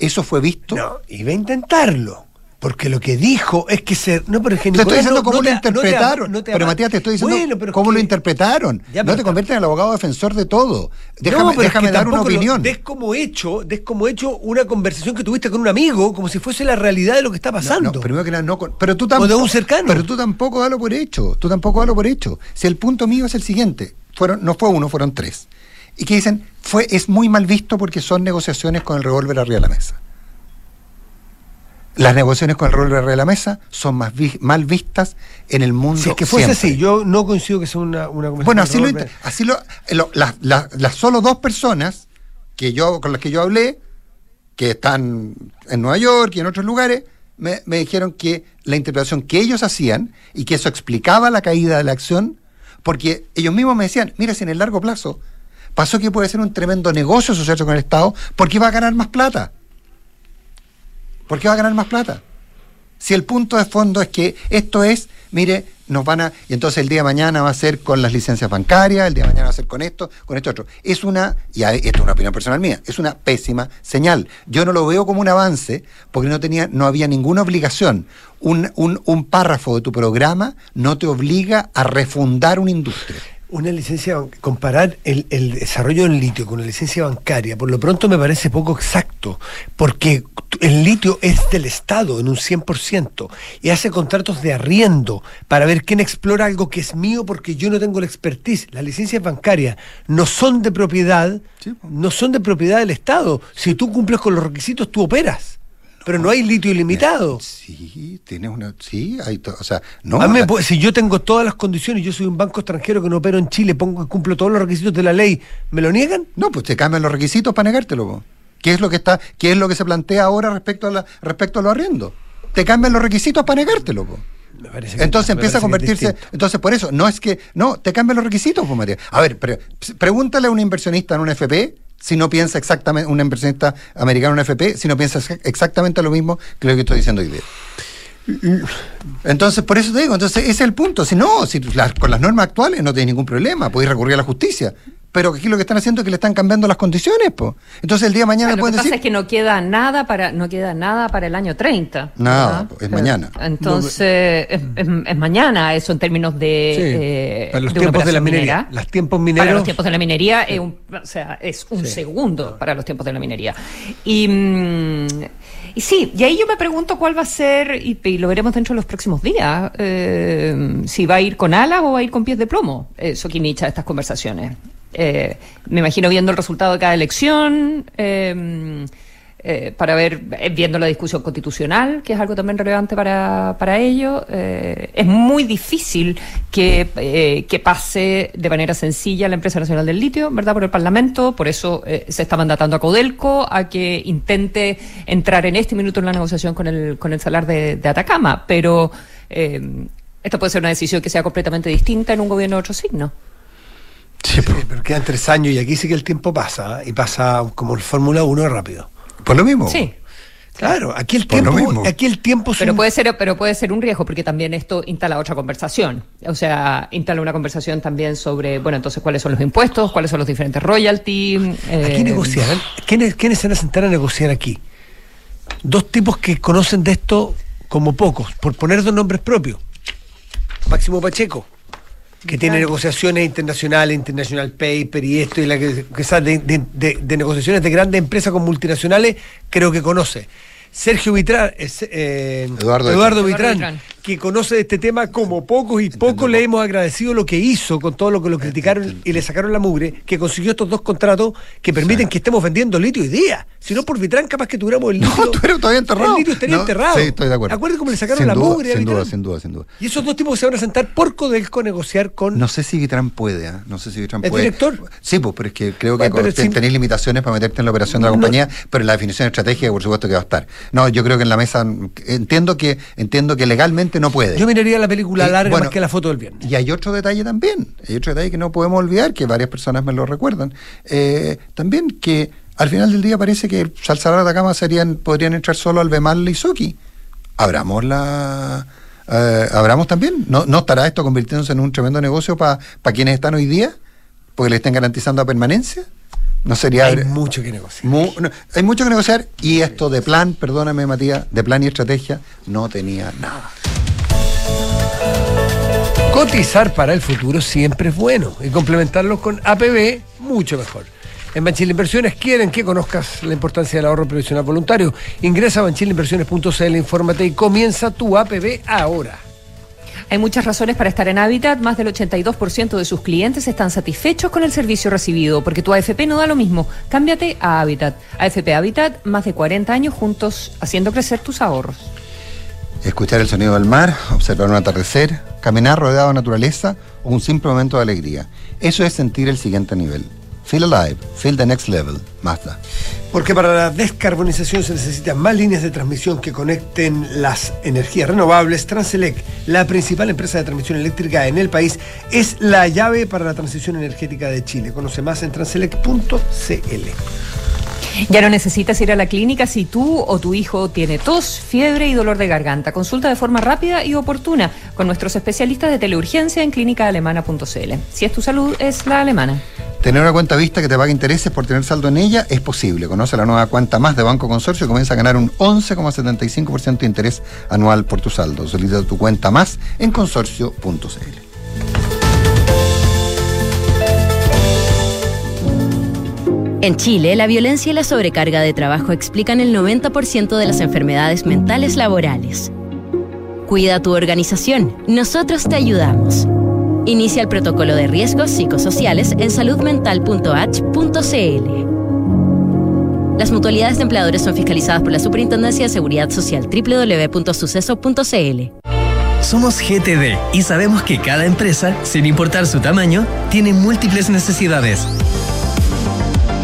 Eso fue visto. No, iba a intentarlo. Porque lo que dijo es que se. No, pero es que Te estoy diciendo no- cómo no lo te- interpretaron. no te- pero Matías, te estoy diciendo Bueno, pero es cómo lo interpretaron. Ya, no te conviertes en el abogado defensor de todo. Déjame, pero es déjame que dar una tampoco lo- opinión. des como hecho, des como hecho una conversación que tuviste con un amigo, como si fuese la realidad de lo que está pasando. Primero que nada, no pero tú O tampoco, de un cercano. Pero tú tampoco dalo por hecho. Tú tampoco dalo por hecho. Si el punto mío es el siguiente, fueron, no fue uno, fueron tres. Y que dicen, fue, es muy mal visto porque son negociaciones con el revólver arriba de la mesa. Las negociaciones con el arriba de la mesa son más vi- mal vistas en el mundo. si es que fuese siempre. así, yo no coincido que sea una, una conversación. Bueno, así lo, así lo, lo- las, las- las solo dos personas que yo, con las que yo hablé, que están en Nueva York y en otros lugares, me, me dijeron que la interpretación que ellos hacían y que eso explicaba la caída de la acción, porque ellos mismos me decían, mira, si en el largo plazo pasó que puede ser un tremendo negocio asociarse con el Estado, porque va a ganar más plata. Porque va a ganar más plata. Si el punto de fondo es que esto es, mire, nos van a. Y entonces el día de mañana va a ser con las licencias bancarias, el día de mañana va a ser con esto, con esto otro. Es una, y esto es una opinión personal mía, es una pésima señal. Yo no lo veo como un avance, porque no tenía, no había ninguna obligación. Un, un, un párrafo de tu programa no te obliga a refundar una industria. Una licencia, comparar el, el desarrollo del litio con la licencia bancaria, por lo pronto me parece poco exacto, porque el litio es del Estado en un 100% y hace contratos de arriendo para ver quién explora algo que es mío porque yo no tengo la expertise. Las licencias bancarias no son de propiedad, Sí, no son de propiedad del Estado. Si tú cumples con los requisitos, tú operas. Pero no hay litio ilimitado. Sí, tienes una. Sí, hay. to- O sea, no. A mí me si yo tengo todas las condiciones, yo soy un banco extranjero que no opero en Chile, pongo cumplo todos los requisitos de la ley, ¿me lo niegan? No, pues te cambian los requisitos para negártelo. po. ¿Qué es lo que está, qué es lo que se plantea ahora respecto a la, respecto a los arriendos? Te cambian los requisitos para negártelo. po. Me parece que- Entonces me empieza a parece convertirse. Entonces, por eso, no es que. No, te cambian los requisitos, pues María. A ver, pre- pregúntale a un inversionista en un FP si no piensa exactamente, un inversionista americano un FP, si no piensa exa- exactamente lo mismo que lo que estoy diciendo hoy día. Entonces, por eso te digo, entonces ese es el punto. Si no, si las- con las normas actuales no tienes ningún problema, podéis recurrir a la justicia. Pero aquí lo que están haciendo es que le están cambiando las condiciones, pues. Entonces el día de mañana Claro, lo que pueden pasa decir. es que no queda nada para no queda nada para el año 30. Nada, ¿verdad? es mañana. Entonces, es, es- es mañana eso en términos de, Sí, eh, para los de tiempos de la minería. minera. Los tiempos Para mineros. los tiempos de la minería es un, o sea, es un segundo para los tiempos de la minería. Y, mm, y sí, y ahí yo me pregunto cuál va a ser, y, lo veremos dentro de los próximos días, eh, si va a ir con alas o va a ir con pies de plomo, eh, estas conversaciones. Eh, me imagino viendo el resultado de cada elección, eh, eh, para ver, eh, viendo la discusión constitucional, que es algo también relevante para, para ello. eh, es muy difícil que, eh, que pase de manera sencilla la empresa nacional del litio, ¿verdad? Por el Parlamento, por eso se está mandatando a Codelco a que intente entrar en este minuto en la negociación con el, con el salar de, de Atacama, pero esta puede ser una decisión que sea completamente distinta en un gobierno de otro signo. Sí, pero quedan tres años y aquí sí que el tiempo pasa, ¿eh? y pasa como el Fórmula 1 rápido. Por lo mismo. Sí. Claro, aquí el tiempo, mismo. aquí el tiempo es Pero un- puede ser, pero puede ser un riesgo porque también esto instala otra conversación. O sea, instala una conversación también sobre, bueno, entonces cuáles son los impuestos, cuáles son los diferentes royalties. eh, Aquí negociarán. ¿Quiénes, ¿Quiénes se van a sentar a negociar aquí? Dos tipos que conocen de esto como pocos, por poner dos nombres propios. Máximo Pacheco, que tiene Claro. negociaciones internacionales, International Paper y esto, y la que, que de- de negociaciones de grandes empresas con multinacionales, creo que conoce. Sergio Vitrán, es, eh, Eduardo Eduardo, Vitrán. Que conoce de este tema como pocos y poco le hemos agradecido lo que hizo con todo lo que lo criticaron y le sacaron la mugre, que consiguió estos dos contratos que permiten que estemos vendiendo litio hoy día. Si no por Vitrán, capaz que tuviéramos el litio. No, tú eres todavía enterrado. El litio estaría No, enterrado. Sí, estoy de acuerdo. Acuérdate cómo le sacaron Sin la duda, mugre a Sin duda, Vitrán. sin duda, sin duda. Y esos dos tipos se van a sentar por Codelco a negociar con. No sé si Vitrán puede, ¿ah? no sé si Vitrán ¿El puede. director? Sí, pues, pero es que creo que Bueno, limitaciones para meterte en la operación de la No. compañía, pero en la definición estratégica, por supuesto que va a estar. No, yo creo que en la mesa entiendo que entiendo que legalmente no puede. Yo miraría la película Eh, larga bueno, más que la foto del viernes. Y hay otro detalle también, hay otro detalle que no podemos olvidar, que varias personas me lo recuerdan. Eh, también que al final del día parece que Salsador de Atacama serían, podrían entrar solo al Bemal y Soki. Abramos la. eh, abramos también. ¿No, ¿No estará esto convirtiéndose en un tremendo negocio para quienes están hoy día? Porque le estén garantizando la permanencia. No sería. Hay mucho que negociar. Mu- no, hay mucho que negociar y esto de plan, perdóname Matías, de plan y estrategia no tenía nada. Cotizar para el futuro siempre es bueno y complementarlo con APB mucho mejor. En Banchile Inversiones quieren que conozcas la importancia del ahorro previsional voluntario. Ingresa a banchileinversiones.cl, infórmate y comienza tu APB ahora. Hay muchas razones para estar en Habitat. Más del 82% de sus clientes están satisfechos con el servicio recibido, porque tu AFP no da lo mismo. Cámbiate a Habitat. AFP Habitat, más de 40 años juntos haciendo crecer tus ahorros. Escuchar el sonido del mar, observar un atardecer, caminar rodeado de naturaleza o un simple momento de alegría. Eso es sentir el siguiente nivel. Feel alive, feel the next level. Mazda. Porque para la descarbonización se necesitan más líneas de transmisión que conecten las energías renovables. Transelec, la principal empresa de transmisión eléctrica en el país, es la llave para la transición energética de Chile. Conoce más en transelec.cl. Ya no necesitas ir a la clínica si tú o tu hijo tiene tos, fiebre y dolor de garganta. Consulta de forma rápida y oportuna con nuestros especialistas de teleurgencia en clínicaalemana.cl. Si es tu salud, es la alemana. Tener una cuenta vista que te pague intereses por tener saldo en ella es posible. Conoce la nueva cuenta más de Banco Consorcio y comienza a ganar un 11,75% de interés anual por tu saldo. Solicita tu cuenta más en consorcio.cl. En Chile, la violencia y la sobrecarga de trabajo explican el 90% de las enfermedades mentales laborales. Cuida tu organización, nosotros te ayudamos. Inicia el protocolo de riesgos psicosociales en saludmental.h.cl. Las mutualidades de empleadores son fiscalizadas por la Superintendencia de Seguridad Social www.suceso.cl. Somos GTD y sabemos que cada empresa, sin importar su tamaño, tiene múltiples necesidades.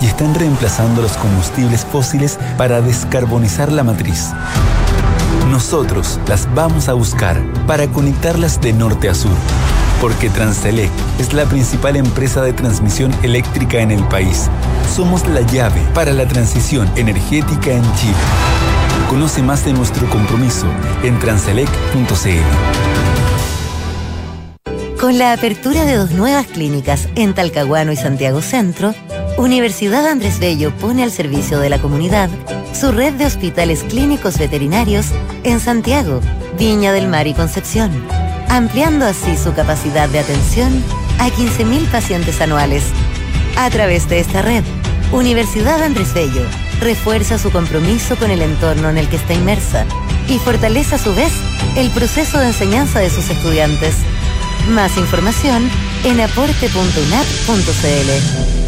y están reemplazando los combustibles fósiles para descarbonizar la matriz. Nosotros las vamos a buscar para conectarlas de norte a sur, porque Transelec es la principal empresa de transmisión eléctrica en el país. Somos la llave para la transición energética en Chile. Conoce más de nuestro compromiso en transelec.cl. Con la apertura de dos nuevas clínicas en Talcahuano y Santiago Centro, Universidad Andrés Bello pone al servicio de la comunidad su red de hospitales clínicos veterinarios en Santiago, Viña del Mar y Concepción, ampliando así su capacidad de atención a 15.000 pacientes anuales. A través de esta red, Universidad Andrés Bello refuerza su compromiso con el entorno en el que está inmersa y fortalece a su vez el proceso de enseñanza de sus estudiantes. Más información en aporte.unap.cl.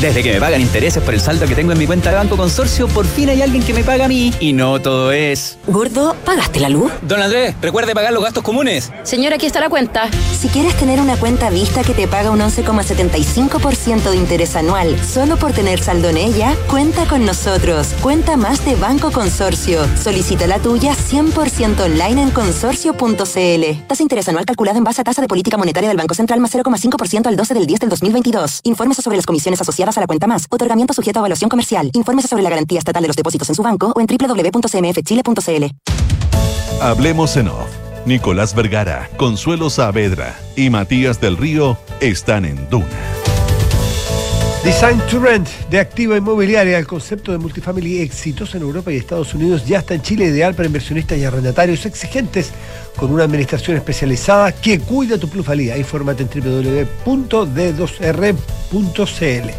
Desde que me pagan intereses por el saldo que tengo en mi cuenta de Banco Consorcio, por fin hay alguien que me paga a mí. Y no todo es. Gordo, ¿pagaste la luz? Don Andrés, recuerde pagar los gastos comunes. Señora, aquí está la cuenta. Si quieres tener una cuenta vista que te paga un 11,75% de interés anual solo por tener saldo en ella, cuenta con nosotros. Cuenta más de Banco Consorcio. Solicita la tuya 100% online en consorcio.cl. Tasa de interés anual calculada en base a tasa de política monetaria del Banco Central más 0,5% al 12 del 10 del 2022. Infórmese sobre las comisiones asociadas a la cuenta más. Otorgamiento sujeto a evaluación comercial. Infórmese sobre la garantía estatal de los depósitos en su banco o en www.cmfchile.cl. Hablemos en off. Nicolás Vergara, Consuelo Saavedra y Matías del Río están en Duna. Design to Rent de activa inmobiliaria, el concepto de multifamily exitoso en Europa y Estados Unidos ya está en Chile, ideal para inversionistas y arrendatarios exigentes con una administración especializada que cuida tu plusvalía. Infórmate en www.d2r.cl.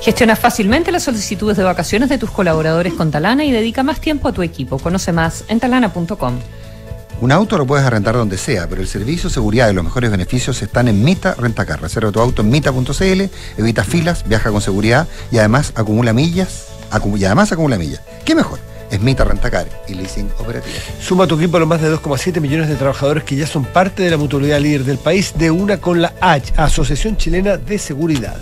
Gestiona fácilmente las solicitudes de vacaciones de tus colaboradores con Talana y dedica más tiempo a tu equipo. Conoce más en talana.com. Un auto lo puedes arrendar donde sea, pero el servicio, seguridad y los mejores beneficios están en Mita Rentacar. Reserva tu auto en mita.cl, evita filas, viaja con seguridad y además acumula millas. y además acumula millas. ¿Qué mejor? Es Mita Rentacar y Leasing Operativo. Suma tu equipo a los más de 2,7 millones de trabajadores que ya son parte de la mutualidad líder del país, de una con la H, Asociación Chilena de Seguridad.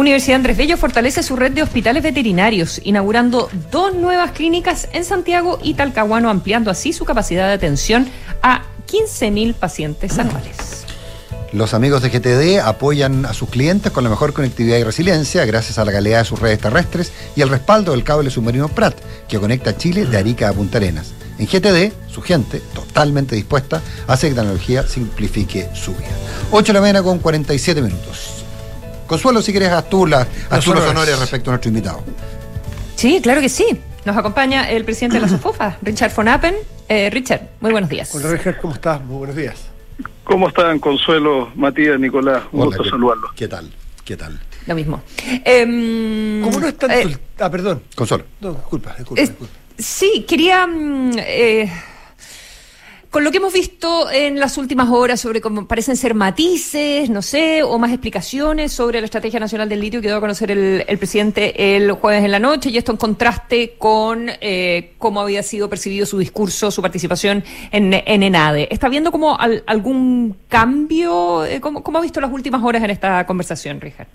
Universidad Andrés Bello fortalece su red de hospitales veterinarios, inaugurando dos nuevas clínicas en Santiago y Talcahuano, ampliando así su capacidad de atención a 15.000 pacientes anuales. Los amigos de GTD apoyan a sus clientes con la mejor conectividad y resiliencia gracias a la calidad de sus redes terrestres y el respaldo del cable submarino Prat, que conecta Chile de Arica a Punta Arenas. En GTD, su gente, totalmente dispuesta, hace que la tecnología simplifique su vida. 8 de la mañana con 47 minutos. Consuelo, si quieres, haz tú, la, haz tú los honores respecto a nuestro invitado. Sí, claro que sí. Nos acompaña el presidente de la SOFOFA, [clears throat] Richard von Appen. Eh, Richard, muy buenos días. Hola, Richard, ¿cómo estás? Muy buenos días. ¿Cómo están, Consuelo, Matías, Nicolás? Un gusto saludarlos. ¿Qué tal? ¿Qué tal? Lo mismo. Eh, ¿Cómo no es tanto? Eh, ah, perdón. Consuelo. No, disculpa, disculpa. disculpa. Sí, quería... Con lo que hemos visto en las últimas horas sobre cómo parecen ser matices, no sé, o más explicaciones sobre la Estrategia Nacional del Litio que dio a conocer el, el presidente el jueves en la noche, y esto en contraste con eh, cómo había sido percibido su discurso, su participación en, en ENADE. ¿Está viendo como al, algún cambio? Eh, ¿Cómo, ¿Cómo ha visto las últimas horas en esta conversación, Richard?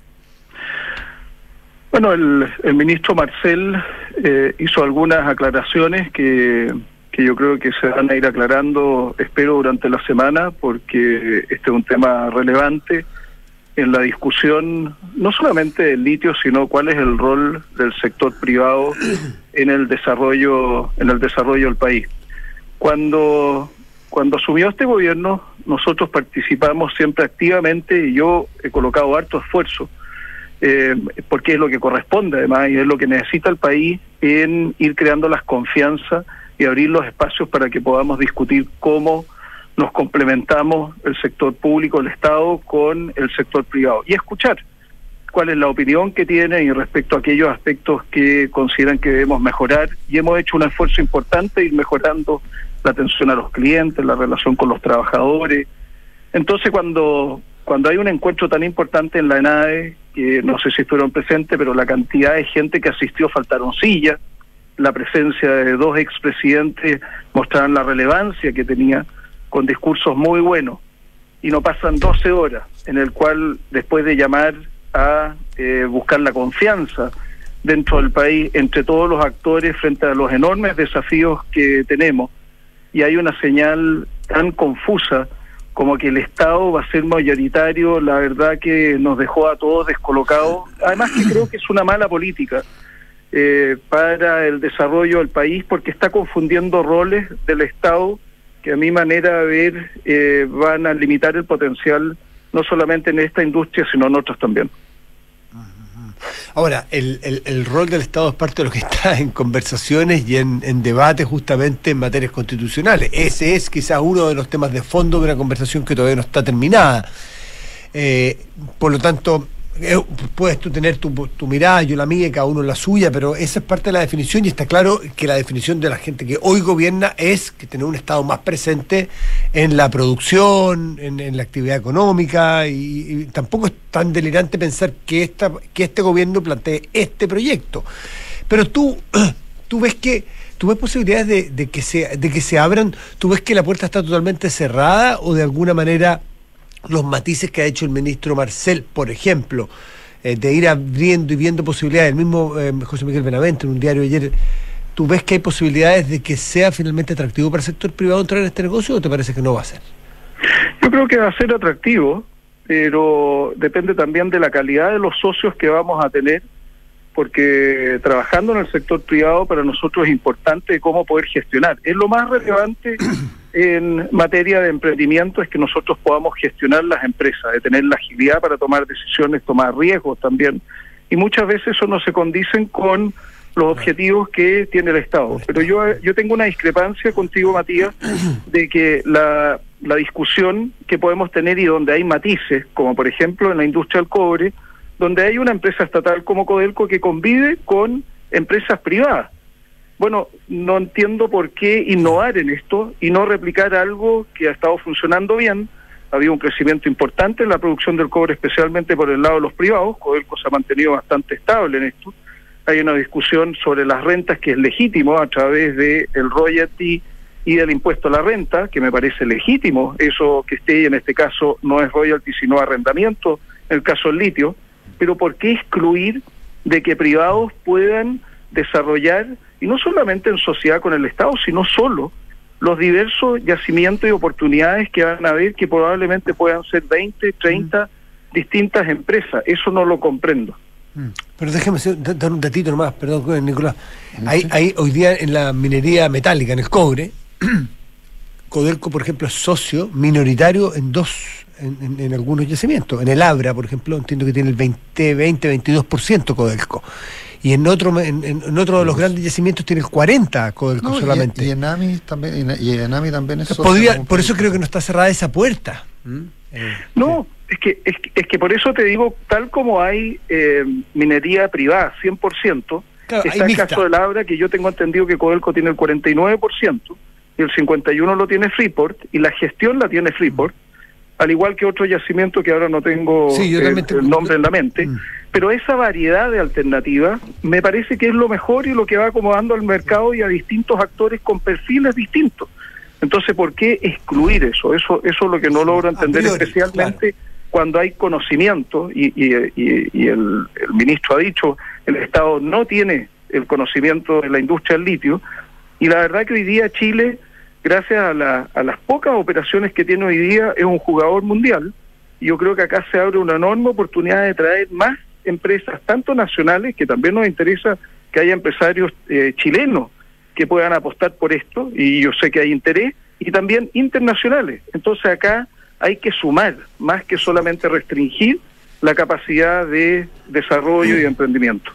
Bueno, el, el ministro Marcel eh, hizo algunas aclaraciones que que yo creo que se van a ir aclarando, espero, durante la semana, porque este es un tema relevante en la discusión no solamente del litio, sino cuál es el rol del sector privado [clears throat] en el desarrollo en el desarrollo del país. Cuando cuando asumió este gobierno, nosotros participamos siempre activamente y yo he colocado harto esfuerzo eh, porque es lo que corresponde además y es lo que necesita el país en ir creando las confianzas y abrir los espacios para que podamos discutir cómo nos complementamos el sector público, el Estado, con el sector privado y escuchar cuál es la opinión que tiene y respecto a aquellos aspectos que consideran que debemos mejorar y hemos hecho un esfuerzo importante ir mejorando la atención a los clientes, la relación con los trabajadores. Entonces, cuando, cuando hay un encuentro tan importante en la ENADE, que no sé si estuvieron presentes, pero la cantidad de gente que asistió faltaron sillas, la presencia de dos expresidentes mostraron la relevancia que tenía, con discursos muy buenos, y no pasan 12 horas en el cual, después de llamar a eh, buscar la confianza dentro del país entre todos los actores frente a los enormes desafíos que tenemos, y hay una señal tan confusa como que el Estado va a ser mayoritario, la verdad que nos dejó a todos descolocados. Además que creo que es una mala política eh, para el desarrollo del país porque está confundiendo roles del Estado que a mi manera de ver eh, van a limitar el potencial no solamente en esta industria, sino en otras también. Ahora, el, el, rol del Estado es parte de lo que está en conversaciones y en, en debates justamente en materias constitucionales. Ese es quizás uno de los temas de fondo de una conversación que todavía no está terminada. Eh, por lo tanto, puedes tú tener tu, mirada, yo la mía, cada uno la suya, pero esa es parte de la definición y está claro que la definición de la gente que hoy gobierna es que tener un Estado más presente en la producción, en, la actividad económica y, y, tampoco es tan delirante pensar que, esta, que este gobierno plantee este proyecto. Pero tú, [clears throat] tú ves que ¿Tú ves posibilidades de, de, que se, de que se abran? ¿Tú ves que la puerta está totalmente cerrada o de alguna manera los matices que ha hecho el ministro Marcel, por ejemplo, eh, de ir abriendo y viendo posibilidades. El mismo eh, José Miguel Benavente en un diario ayer, ¿tú ves que hay posibilidades de que sea finalmente atractivo para el sector privado entrar en este negocio o te parece que no va a ser? Yo creo que va a ser atractivo, pero depende también de la calidad de los socios que vamos a tener, porque trabajando en el sector privado para nosotros es importante cómo poder gestionar. Es lo más relevante [coughs] en materia de emprendimiento es que nosotros podamos gestionar las empresas, de tener la agilidad para tomar decisiones, tomar riesgos también. Y muchas veces eso no se condicen con los objetivos que tiene el Estado. Pero yo, yo tengo una discrepancia contigo, Matías, [coughs] de que la, la discusión que podemos tener y donde hay matices, como por ejemplo en la industria del cobre, donde hay una empresa estatal como Codelco que convive con empresas privadas bueno, no entiendo por qué innovar en esto y no replicar algo que ha estado funcionando bien. Ha habido un crecimiento importante en la producción del cobre, especialmente por el lado de los privados. Codelco se ha mantenido bastante estable en esto. Hay una discusión sobre las rentas que es legítimo a través del el royalty y del impuesto a la renta, que me parece legítimo. Eso que esté en este caso no es royalty, sino arrendamiento, en el caso del litio. Pero ¿por qué excluir de que privados puedan desarrollar y no solamente en sociedad con el Estado, sino solo los diversos yacimientos y oportunidades que van a haber que probablemente puedan ser 20, 30 distintas empresas. Eso no lo comprendo. Pero déjeme dar un datito nomás, perdón, Nicolás. Hay, hay hoy día en la minería metálica, en el cobre, [clears throat] Codelco, por ejemplo, es socio minoritario en dos, en, en, en, algunos yacimientos. En el Abra, por ejemplo, entiendo que tiene el 20, 20 22% Codelco y en otro en, en otro de los grandes yacimientos tiene el 40 Codelco no, solamente. Y, y, Enami también y Enami también es Podría, por eso creo que no está cerrada esa puerta. ¿Mm? Eh, no, es que, es que es que por eso te digo, tal como hay eh, minería privada 100%, claro, está el caso del Abra que yo tengo entendido que Codelco tiene el 49% y el 51 lo tiene Freeport y la gestión la tiene Freeport. Al igual que otro yacimiento que ahora no tengo sí, el, el, nombre en la mente, mm pero esa variedad de alternativas me parece que es lo mejor y lo que va acomodando al mercado y a distintos actores con perfiles distintos. Entonces, ¿por qué excluir eso? Eso, eso es lo que no logro entender, priori, especialmente claro. cuando hay conocimiento y, y, y, y el, el, ministro ha dicho, el Estado no tiene el conocimiento de la industria del litio y la verdad que hoy día Chile, gracias a, la, a las pocas operaciones que tiene hoy día, es un jugador mundial y yo creo que acá se abre una enorme oportunidad de traer más empresas, tanto nacionales, que también nos interesa que haya empresarios eh, chilenos que puedan apostar por esto, y yo sé que hay interés, y también internacionales. Entonces acá hay que sumar, más que solamente restringir la capacidad de desarrollo y de emprendimiento.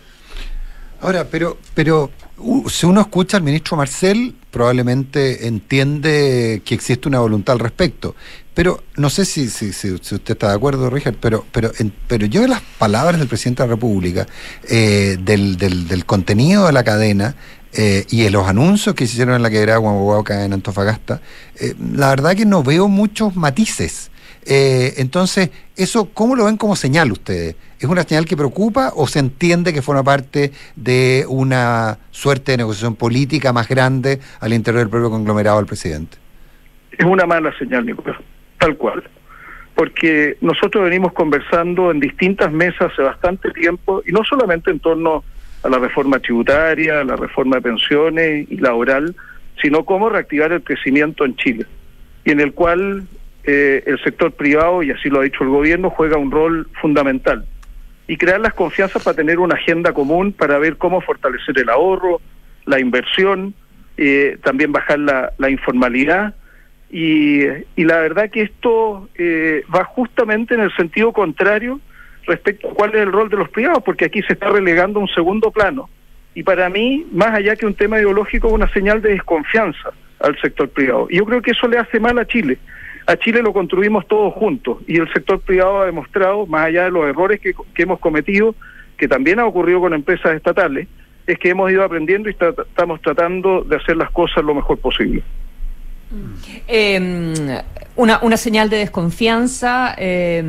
Ahora, pero, pero uh, si uno escucha al ministro Marcel, probablemente entiende que existe una voluntad al respecto. Pero no sé si, si, usted está de acuerdo, Richard, pero, pero, en, pero yo de las palabras del presidente de la República, eh, del, del, del, contenido de la cadena, eh, y en los anuncios que se hicieron en la quebrada Guanajuato en Antofagasta, eh, la verdad que no veo muchos matices. Eh, entonces, ¿eso cómo lo ven como señal ustedes? ¿Es una señal que preocupa o se entiende que forma parte de una suerte de negociación política más grande al interior del propio conglomerado del presidente? Es una mala señal, Nicolás, tal cual. Porque nosotros venimos conversando en distintas mesas hace bastante tiempo, y no solamente en torno a la reforma tributaria, a la reforma de pensiones y laboral, sino cómo reactivar el crecimiento en Chile, y en el cual eh, el sector privado, y así lo ha dicho el gobierno, juega un rol fundamental. Y crear las confianzas para tener una agenda común para ver cómo fortalecer el ahorro, la inversión, eh, también bajar la, informalidad. Y, y, la verdad que esto eh, va justamente en el sentido contrario respecto a cuál es el rol de los privados, porque aquí se está relegando un segundo plano. Y para mí, más allá que un tema ideológico, es una señal de desconfianza al sector privado. Y yo creo que eso le hace mal a Chile. A Chile lo construimos todos juntos y el sector privado ha demostrado, más allá de los errores que, hemos cometido, que también ha ocurrido con empresas estatales, es que hemos ido aprendiendo y estamos tratando de hacer las cosas lo mejor posible. Eh, una, una, señal de desconfianza, eh,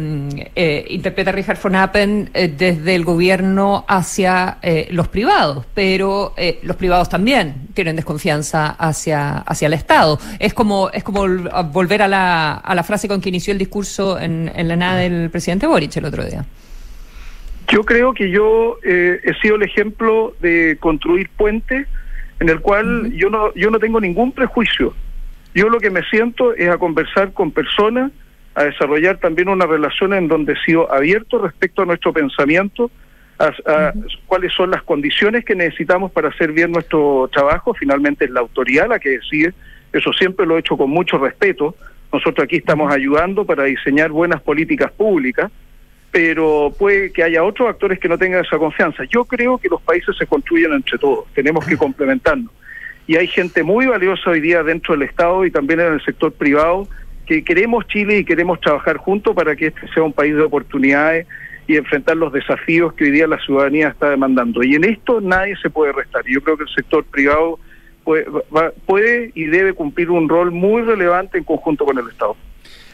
eh, interpreta Richard von Appen eh, desde el gobierno hacia eh, los privados, pero los privados también tienen desconfianza hacia, hacia el Estado. Es como, es como volver a la, a la frase con que inició el discurso en, en la nada del presidente Boric el otro día. Yo creo que yo he sido el ejemplo de construir puentes en el cual uh -huh. yo no yo no tengo ningún prejuicio yo lo que me siento es a conversar con personas, a desarrollar también una relación en donde he sido abierto respecto a nuestro pensamiento, a, a uh -huh. cuáles son las condiciones que necesitamos para hacer bien nuestro trabajo. Finalmente es la autoridad la que decide, eso siempre lo he hecho con mucho respeto. Nosotros aquí estamos ayudando para diseñar buenas políticas públicas, pero puede que haya otros actores que no tengan esa confianza. Yo creo que los países se construyen entre todos, tenemos que complementarnos y hay gente muy valiosa hoy día dentro del Estado y también en el sector privado que queremos Chile y queremos trabajar juntos para que este sea un país de oportunidades y enfrentar los desafíos que hoy día la ciudadanía está demandando. Y en esto nadie se puede restar. Yo creo que el sector privado puede, va, puede y debe cumplir un rol muy relevante en conjunto con el Estado.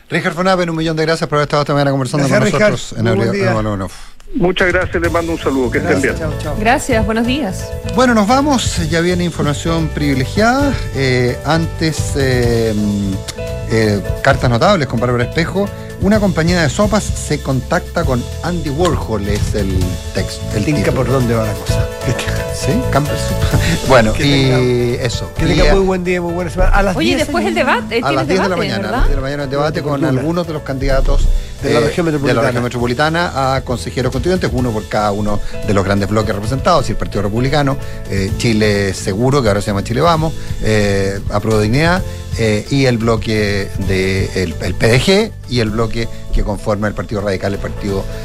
Richard Fonaven, un millón de gracias por haber estado esta mañana conversando gracias, con nosotros Richard. en Abril Muchas gracias, les mando un saludo, que gracias, estén bien. Chao, chao. Gracias, buenos días. Bueno, nos vamos, ya viene información privilegiada. Eh, antes, eh, eh, cartas notables con Bárbara Espejo. Una compañía de sopas se contacta con Andy Warhol, es el texto. El Tinca por dónde va la cosa. [laughs] ¿Sí? [laughs] bueno, que y tenga, eso. Que tenga muy buen día, muy buena semana. A las Oye, 10 después el debate. A las 10 de la mañana. A las 10 de la mañana el debate con algunos de los candidatos de la, región de la región metropolitana a consejeros constituyentes, uno por cada uno de los grandes bloques representados, y el Partido Republicano, eh, Chile Seguro, que ahora se llama Chile Vamos, eh, Apruebo Dignidad, eh, y el bloque del de el, el PDG y el bloque que conforma el Partido Radical, el Partido